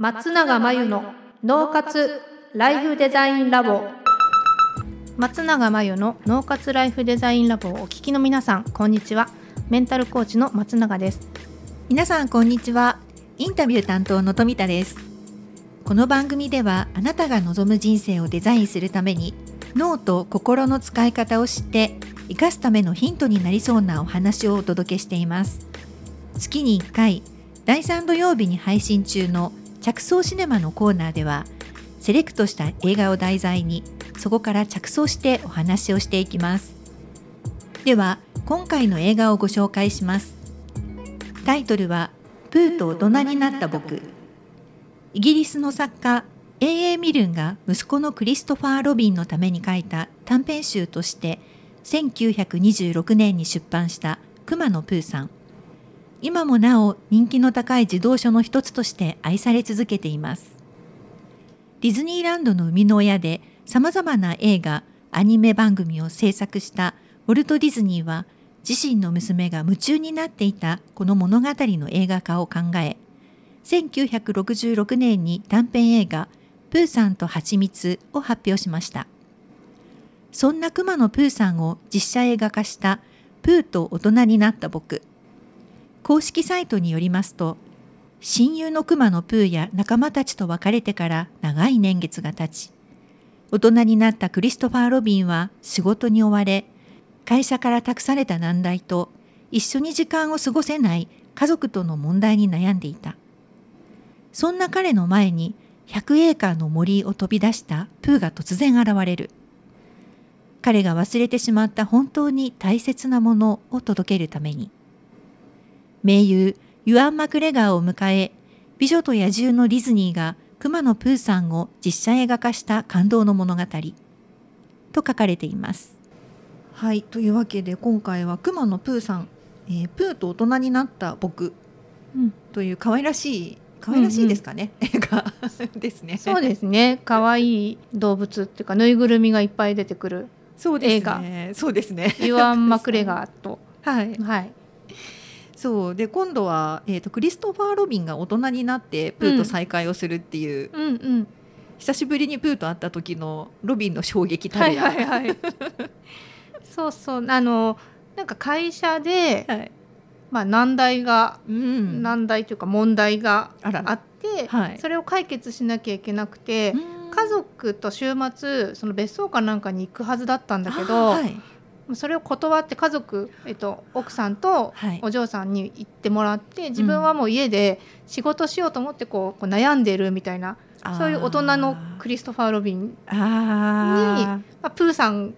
松永真由の脳活ライフデザインラボ。松永真由の脳活ライフデザインラボをお聞きの皆さんこんにちは。メンタルコーチの松永です。皆さんこんにちは。インタビュー担当の富田です。この番組ではあなたが望む人生をデザインするために脳と心の使い方を知って生かすためのヒントになりそうなお話をお届けしています。月に1回第3土曜日に配信中の着想シネマのコーナーではセレクトした映画を題材にそこから着想してお話をしていきます。では今回の映画をご紹介します。タイトルはプーと大人になった僕。イギリスの作家 A.A. ミルンが息子のクリストファー・ロビンのために書いた短編集として1926年に出版した熊野プーさん。今もなお人気の高い児童書の一つとして愛され続けています。ディズニーランドの生みの親でさまざまな映画アニメ番組を制作したウォルト・ディズニーは自身の娘が夢中になっていたこの物語の映画化を考え1966年に短編映画「プーさんとはちみつ」を発表しました。そんな熊野プーさんを実写映画化した「プーと大人になった僕」公式サイトによりますと親友の熊のプーや仲間たちと別れてから長い年月が経ち大人になったクリストファー・ロビンは仕事に追われ会社から託された難題と一緒に時間を過ごせない家族との問題に悩んでいた。そんな彼の前に100エーカーの森を飛び出したプーが突然現れる。彼が忘れてしまった本当に大切なものを届けるために。名優ユアン・マクレガーを迎え美女と野獣のディズニーが熊野プーさんを実写映画化した感動の物語。と書かれています。はいというわけで今回は熊野プーさん、えー、プーと大人になった僕、うん、という可愛らしい可愛らしいですかね、うんうん、映画。ですね。そうですね。可愛い動物っていうかぬいぐるみがいっぱい出てくる映画。そうですねユアン・マクレガーとはい、はい、そう。で今度は、えーと、クリストファー・ロビンが大人になってプーと再会をするっていう、うんうん。うん、久しぶりにプーと会った時のロビンの衝撃たるや、はいはいはい、そうそう。あのなんか会社で、はい、まあ、難題が、うん、難題というか問題があって、はい、それを解決しなきゃいけなくて、家族と週末その別荘かなんかに行くはずだったんだけど、はい、それを断って家族、えっと、奥さんとお嬢さんに行ってもらって、はい、自分はもう家で仕事しようと思ってこうこう悩んでるみたいな、うん、そういう大人のクリストファー・ロビンにまあ、プーさん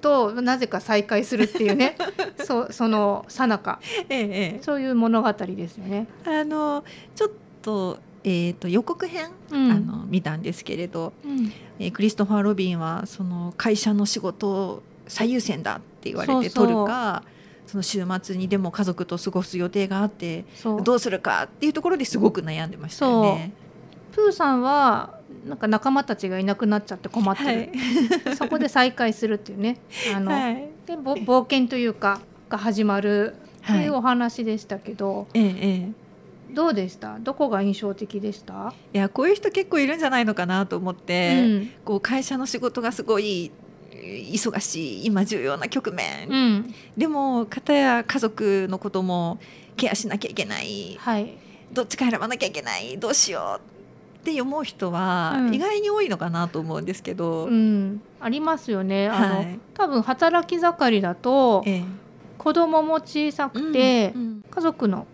となぜか再会するっていうね そそのさなか、ええ、そういう物語ですよね。あのちょっとえーと、予告編、うん、あの見たんですけれど、うん、えー、クリストファー・ロビンはその会社の仕事最優先だって言われて取るかその週末にでも家族と過ごす予定があってどうするかっていうところですごく悩んでましたよね。プーさんはなんか仲間たちがいなくなっちゃって困ってる、はい、そこで再会するっていうね。あの、はい、で冒険というかが始まるっていうお話でしたけど、はい、ええ。どうでした？どこが印象的でした？いやこういう人結構いるんじゃないのかなと思って、うん、こう会社の仕事がすごい忙しい今重要な局面、うん、でも片や家族のこともケアしなきゃいけない、はい、どっちか選ばなきゃいけない。どうしようって思う人は意外に多いのかなと思うんですけど、うん、ありますよね。あの、はい、多分働き盛りだと、ええ、子供も小さくて、うん。うん、家族の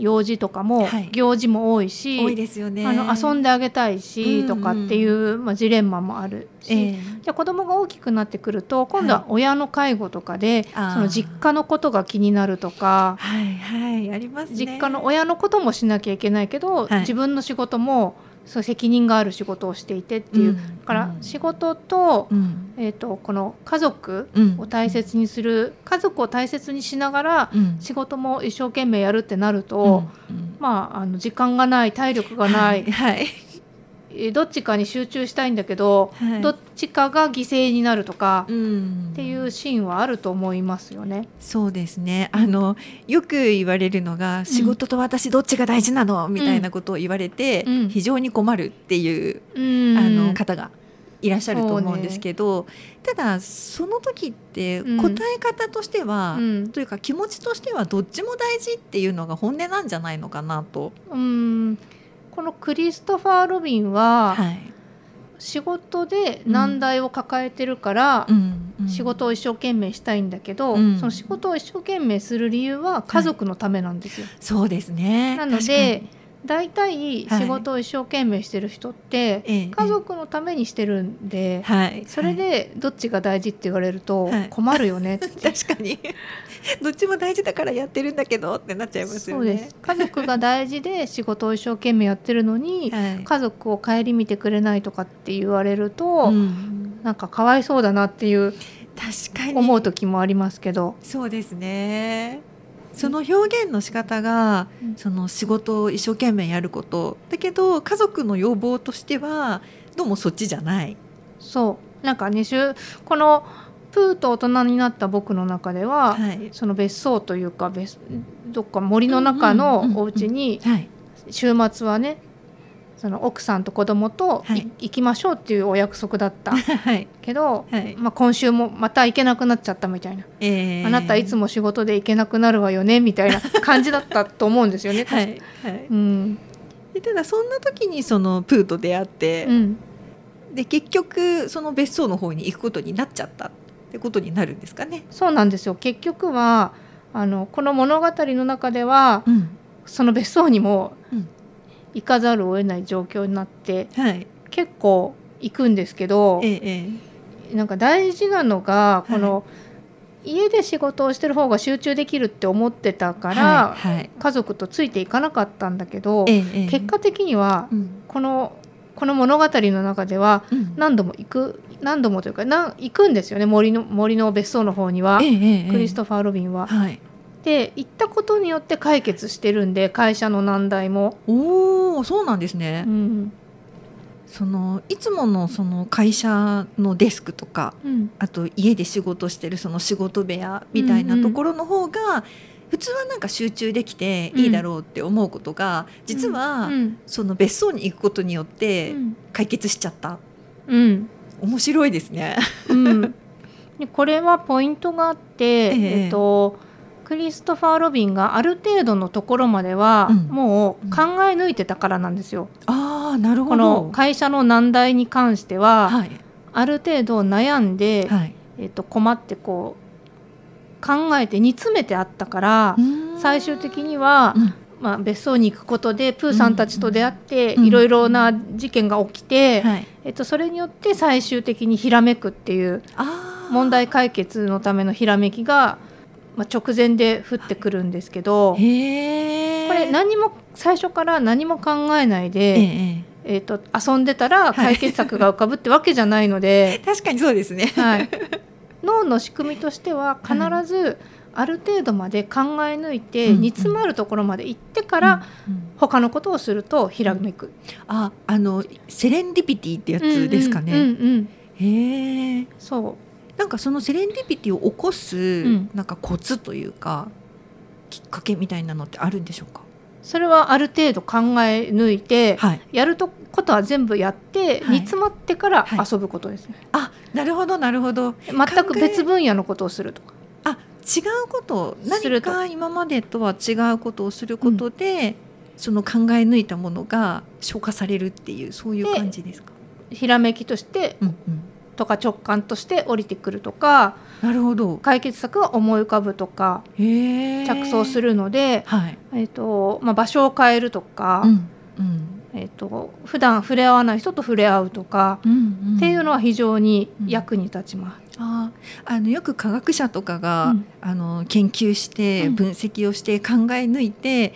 用事とかも、行事も多いし多いですよね。あの遊んであげたいし、とかっていう、まあ、ジレンマもあるし、えー、じゃ子供が大きくなってくると今度は親の介護とかで、はい、その実家のことが気になるとか、はいはいあります、ね、実家の親のこともしなきゃいけないけど、はい、自分の仕事もそう責任がある仕事をしていてっていう、うん、から仕事とうん、えーと、この家族を大切にする、うん、家族を大切にしながら仕事も一生懸命やるってなると、まああの時間がない体力がない、はい、どっちかに集中したいんだけど、はい、どっちかが犠牲になるとかっていうシーンはあると思いますよね。そうですね。あのよく言われるのが、うん、仕事と私どっちが大事なのみたいなことを言われて、うん、非常に困るっていう、うん、あの方がいらっしゃると思うんですけど、ね、ただその時って答え方としては、というか気持ちとしてはどっちも大事っていうのが本音なんじゃないのかなと。うんこのクリストファー・ロビンは、はい、仕事で難題を抱えてるから、うん。仕事を一生懸命したいんだけど、うん、その仕事を一生懸命する理由は家族のためなんですよ。はい、そうですね。なので大体仕事を一生懸命してる人って、家族のためにしてるんで、はい、それでどっちが大事って言われると困るよね 確かに どっちも大事だからやってるんだけどってなっちゃいますよね。家族が大事で仕事を一生懸命やってるのに、はい、家族を顧みてくれないとかって言われると、うん、なんかかわいそうだなっていう確かに。思う時もありますけど。そうですね。その表現の仕方が、うん、その仕事を一生懸命やることだけど家族の要望としてはどうもそっちじゃない。そう。なんかねこのプーと大人になった僕の中では、はい、その別荘というか別どっか森の中のお家に週末はねその奥さんと子供と、はい、行きましょうっていうお約束だった、はい、けど、はい、まあ、今週もまた行けなくなっちゃったみたいな、えー、あなたいつも仕事で行けなくなるわよねみたいな 感じだったと思うんですよね。はい。はい。うん、ただそんな時にそのプーと出会って、うん、で結局その別荘の方に行くことになっちゃった。ってことになるんですかね。そうなんですよ。結局はあのこの物語の中では、うん、その別荘にも行かざるを得ない状況になって、はい、結構行くんですけど、ええ、なんか大事なのがこの、はい、家で仕事をしてる方が集中できるって思ってたから、はいはい、家族とついていかなかったんだけど、え、結果的には、うん、このこの物語の中では何度も行く、うん、何度もというかな行くんですよね森の森の別荘の方には、クリストファー・ロビンは。はい。で行ったことによって解決してるんで会社の難題も。おおそうなんですね。うん、そのいつものその会社のデスクとか、うん、あと家で仕事してるその仕事部屋みたいなところの方が、うんうん、普通はなんか集中できていいだろうって思うことが、実はその別荘に行くことによって解決しちゃった。うん、面白いですね。うん、でこれはポイントがあって、ええ。っとクリストファー・ロビンがある程度のところまでは、もう考え抜いてたからなんですよ。うん、あなるほど。この会社の難題に関しては、はい、ある程度悩んで、はい、えー、と困ってこう考えて煮詰めてあったから最終的には、うん、まあ、別荘に行くことでプーさんたちと出会っていろいろな事件が起きて、はい、えっと、それによって最終的にひらめくっていう問題解決のためのひらめきがまあ、直前で降ってくるんですけどこれ何も最初から何も考えないで、えええーと、遊んでたら解決策が浮かぶってわけじゃないので、確かにそうですね、はい、脳の仕組みとしては必ずある程度まで考え抜いて、煮詰まるところまで行ってから、他のことをするとひらめく、うん、ああのセレンディピティってやつですかね、うんうんうんうん、へえそう。なんかそのセレンディピティを起こす、なんかコツというかきっかけみたいなのってあるんでしょうか？それはある程度考え抜いて、はい、やるとことは全部やって、煮詰まってから遊ぶことですね。はい、あなるほどなるほど。全く別分野のことをするとか。あ違うこと何か今までとは違うことをすることで、うん、その考え抜いたものが消化されるっていうそういう感じですか？ひらめきとして、うんうん。とか直感として降りてくるとかなるほど。解決策が思い浮かぶとか着想するので、はい。えーとまあ、場所を変えるとか、うんうん。えーと、普段触れ合わない人と触れ合うとか、うんうん、っていうのは非常に役に立ちます。うん、ああのよく科学者とかが、うん、あの研究して分析をして考え抜いて、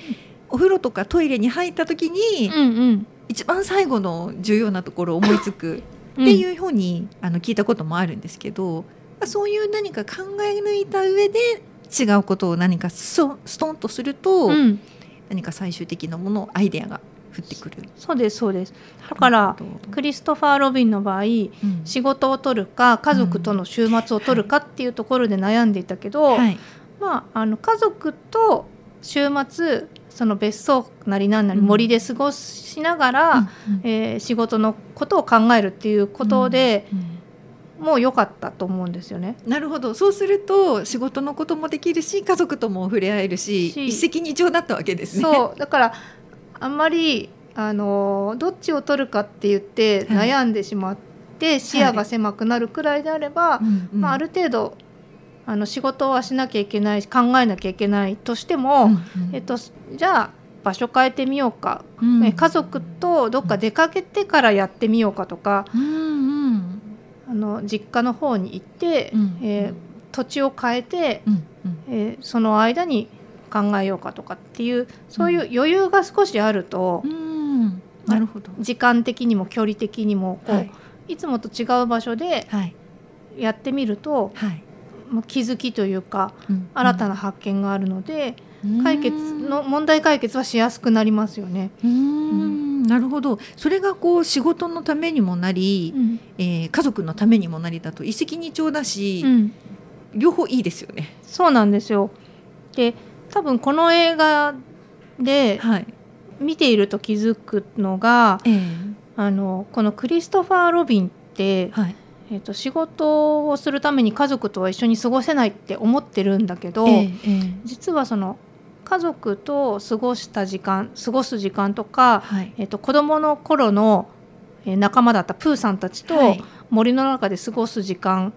うん、お風呂とかトイレに入った時に、うんうん、一番最後の重要なところを思いつく っていうふうに、あの聞いたこともあるんですけどそういう何か考え抜いた上で違うことを何かストンとすると、うん、何か最終的なものアイデアが降ってくる。そうですそうです。だからクリストファー・ロビンの場合、うん、仕事を取るか家族との週末を取るかっていうところで悩んでいたけど、はい、まあ、あの家族と週末その別荘なりなんなり森で過ごしながら、うん、えー、仕事のことを考えるっていうことで、もう良かったと思うんですよね。なるほど。そうすると仕事のこともできるし家族とも触れ合えるし。一石二鳥だったわけですね。そう。だからあんまりあのどっちを取るかって言って悩んでしまって、はい、視野が狭くなるくらいであれば、はい、まあ、ある程度あの仕事はしなきゃいけない考えなきゃいけないとしても、うんうん、えっと、じゃあ場所変えてみようか、うん、家族とどっか出かけてからやってみようかとか、うんうん、あの実家の方に行って、うん、えー、土地を変えて、うんうん、えー、その間に考えようかとかっていうそういう余裕が少しあると、うん、なるほど。時間的にも距離的にもこう、はい、いつもと違う場所でやってみると、はい、気づきというか、新たな発見があるので、解決の問題解決はしやすくなりますよね。うん。なるほど。それがこう仕事のためにもなり、うん、えー、家族のためにもなりだと一石二鳥だし、うん、両方いいですよね。そうなんですよ。で多分この映画で見ていると気づくのが、はい、あのこのクリストファー・ロビンって、はい、えーと、仕事をするために家族とは一緒に過ごせないって思ってるんだけど、えー、実はその家族と過ごした時間過ごす時間とか、はい、えーと、子どもの頃の仲間だったプーさんたちと森の中で過ごす時間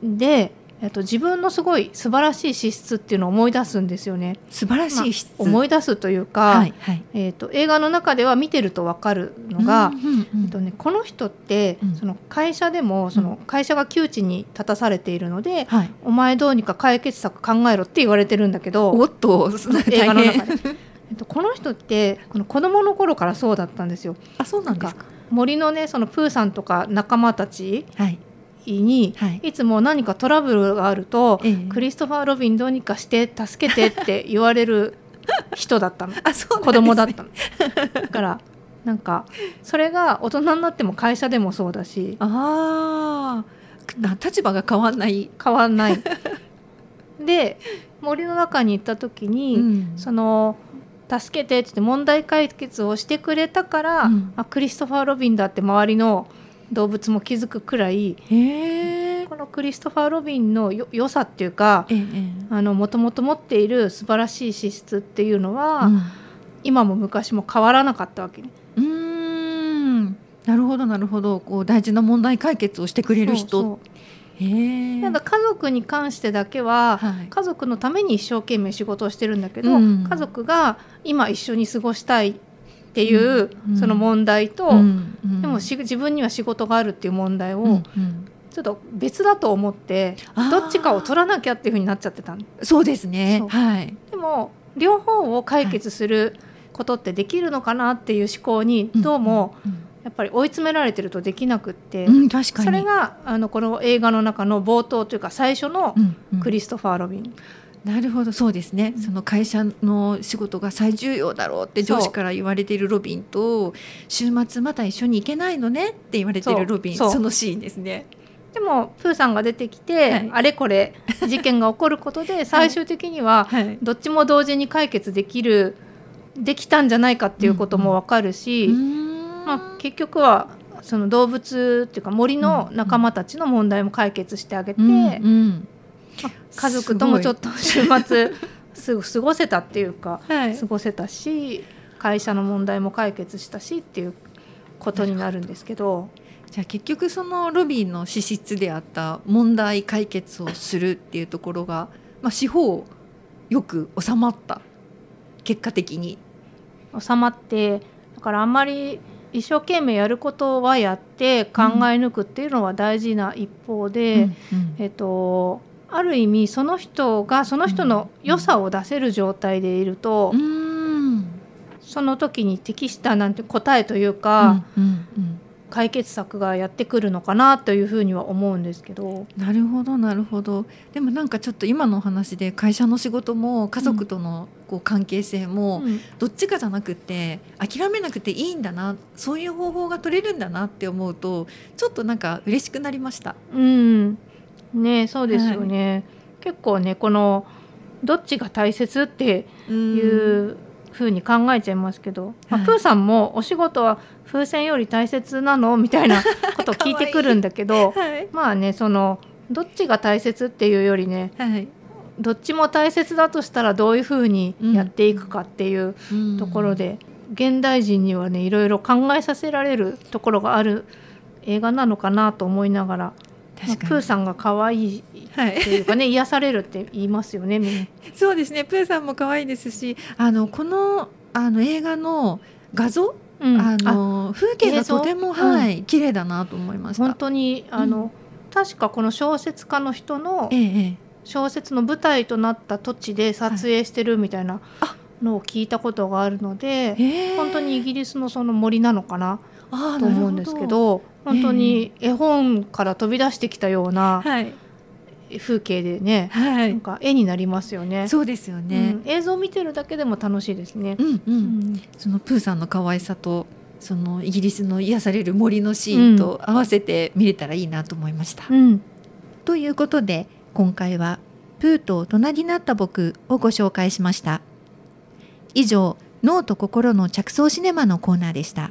で、えっと、自分のすごい素晴らしい資質っていうのを思い出すんですよね。素晴らしい質、まあ、思い出すというか、はいはい、えーと、映画の中では見てると分かるのが、うんえっとね、この人って、うん、その会社でもその会社が窮地に立たされているので、うん、お前どうにか解決策考えろって言われてるんだけどおっと 映画の中で。えっと、この人ってこの子供の頃からそうだったんですよ。あそうなんですか森のねそのプーさんとか仲間たち、はい、に、はい、いつも何かトラブルがあると、えクリストファー・ロビンどうにかして助けてって言われる人だったの。あそう、ね、子供だったの。だからなんかそれが大人になっても会社でもそうだしああ立場が変わんない。変わんない。で森の中に行った時に、うん、その助けてってって問題解決をしてくれたから、うん、あクリストファー・ロビンだって周りの動物も気づくくらいこのクリストファー・ロビンのよ良さっていうかもともと持っている素晴らしい資質っていうのは、うん、今も昔も変わらなかったわけね。うん。なるほどなるほど。こう大事な問題解決をしてくれる人。ただ家族に関してだけは、はい、家族のために一生懸命仕事をしてるんだけど、うん、家族が今一緒に過ごしたいっていうその問題と、でも自分には仕事があるっていう問題を、ちょっと別だと思ってどっちかを取らなきゃっていうふうになっちゃってたそうですね、はい、でも両方を解決することってできるのかなっていう思考にどうも、やっぱり追い詰められてるとできなくって、うん、それがあのこの映画の中の冒頭というか最初のクリストファー・ロビン。なるほど。そうですね、うん、その会社の仕事が最重要だろうって上司から言われているロビンと週末また一緒に行けないのねって言われているロビンそのシーンですね。でもプーさんが出てきて、はい、あれこれ 事件が起こることで最終的にはどっちも同時に解決できるできたんじゃないかっていうことも分かるし、まあ、結局はその動物っていうか森の仲間たちの問題も解決してあげて、うんうん家族ともちょっと週末すぐ過ごせたっていうか、はい、過ごせたし会社の問題も解決したしっていうことになるんですけど。じゃあ結局そのロビーの資質であった問題解決をするっていうところが、まあ、司法よく収まった結果的に。収まってだからあんまり一生懸命やることはやって考え抜くっていうのは大事な一方で、うんうん、えっとある意味その人がその人の良さを出せる状態でいると、うん、その時に適したなんて答えというか、うんうんうん、解決策がやってくるのかなというふうには思うんですけど。なるほどなるほど。でもなんかちょっと今のお話で会社の仕事も家族とのこう関係性もどっちかじゃなくて諦めなくていいんだなそういう方法が取れるんだなって思うとちょっとなんか嬉しくなりました。うんねそうですよね、はい、結構ねこのどっちが大切っていうふうに考えちゃいますけど、まあ、プーさんもお仕事は風船より大切なの？みたいな ことを聞いてくるんだけどはい、まあねそのどっちが大切っていうよりね、はい、どっちも大切だとしたらどういうふうにやっていくかっていうところで、うん、現代人にはねいろいろ考えさせられるところがある映画なのかなと思いながらまあ、プーさんが可愛いっていうかね、はい、癒されるって言いますよね。そうですね。プーさんも可愛いですし、あのこのあの映画の画像、うん、あの風景がとても、はい、綺麗だなと思いました。本当にあの、うん、確かこの小説家の人の小説の舞台となった土地で撮影してるみたいなのを聞いたことがあるので、はい、本当にイギリスのその森なのかなと思うんですけど。本当に絵本から飛び出してきたような風景でね、はい、なんか絵になりますよね。そうですよね、うん、映像を見てるだけでも楽しいですね。うんうんうん、そのプーさんの可愛さとそのイギリスの癒される森のシーンと合わせて見れたらいいなと思いました。うん、ということで今回は「プーと大人になった僕」をご紹介しました。以上脳と心の着想シネマのコーナーでした。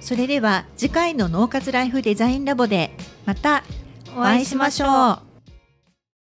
それでは次回の脳活ライフデザインラボでまたお会いしましょう。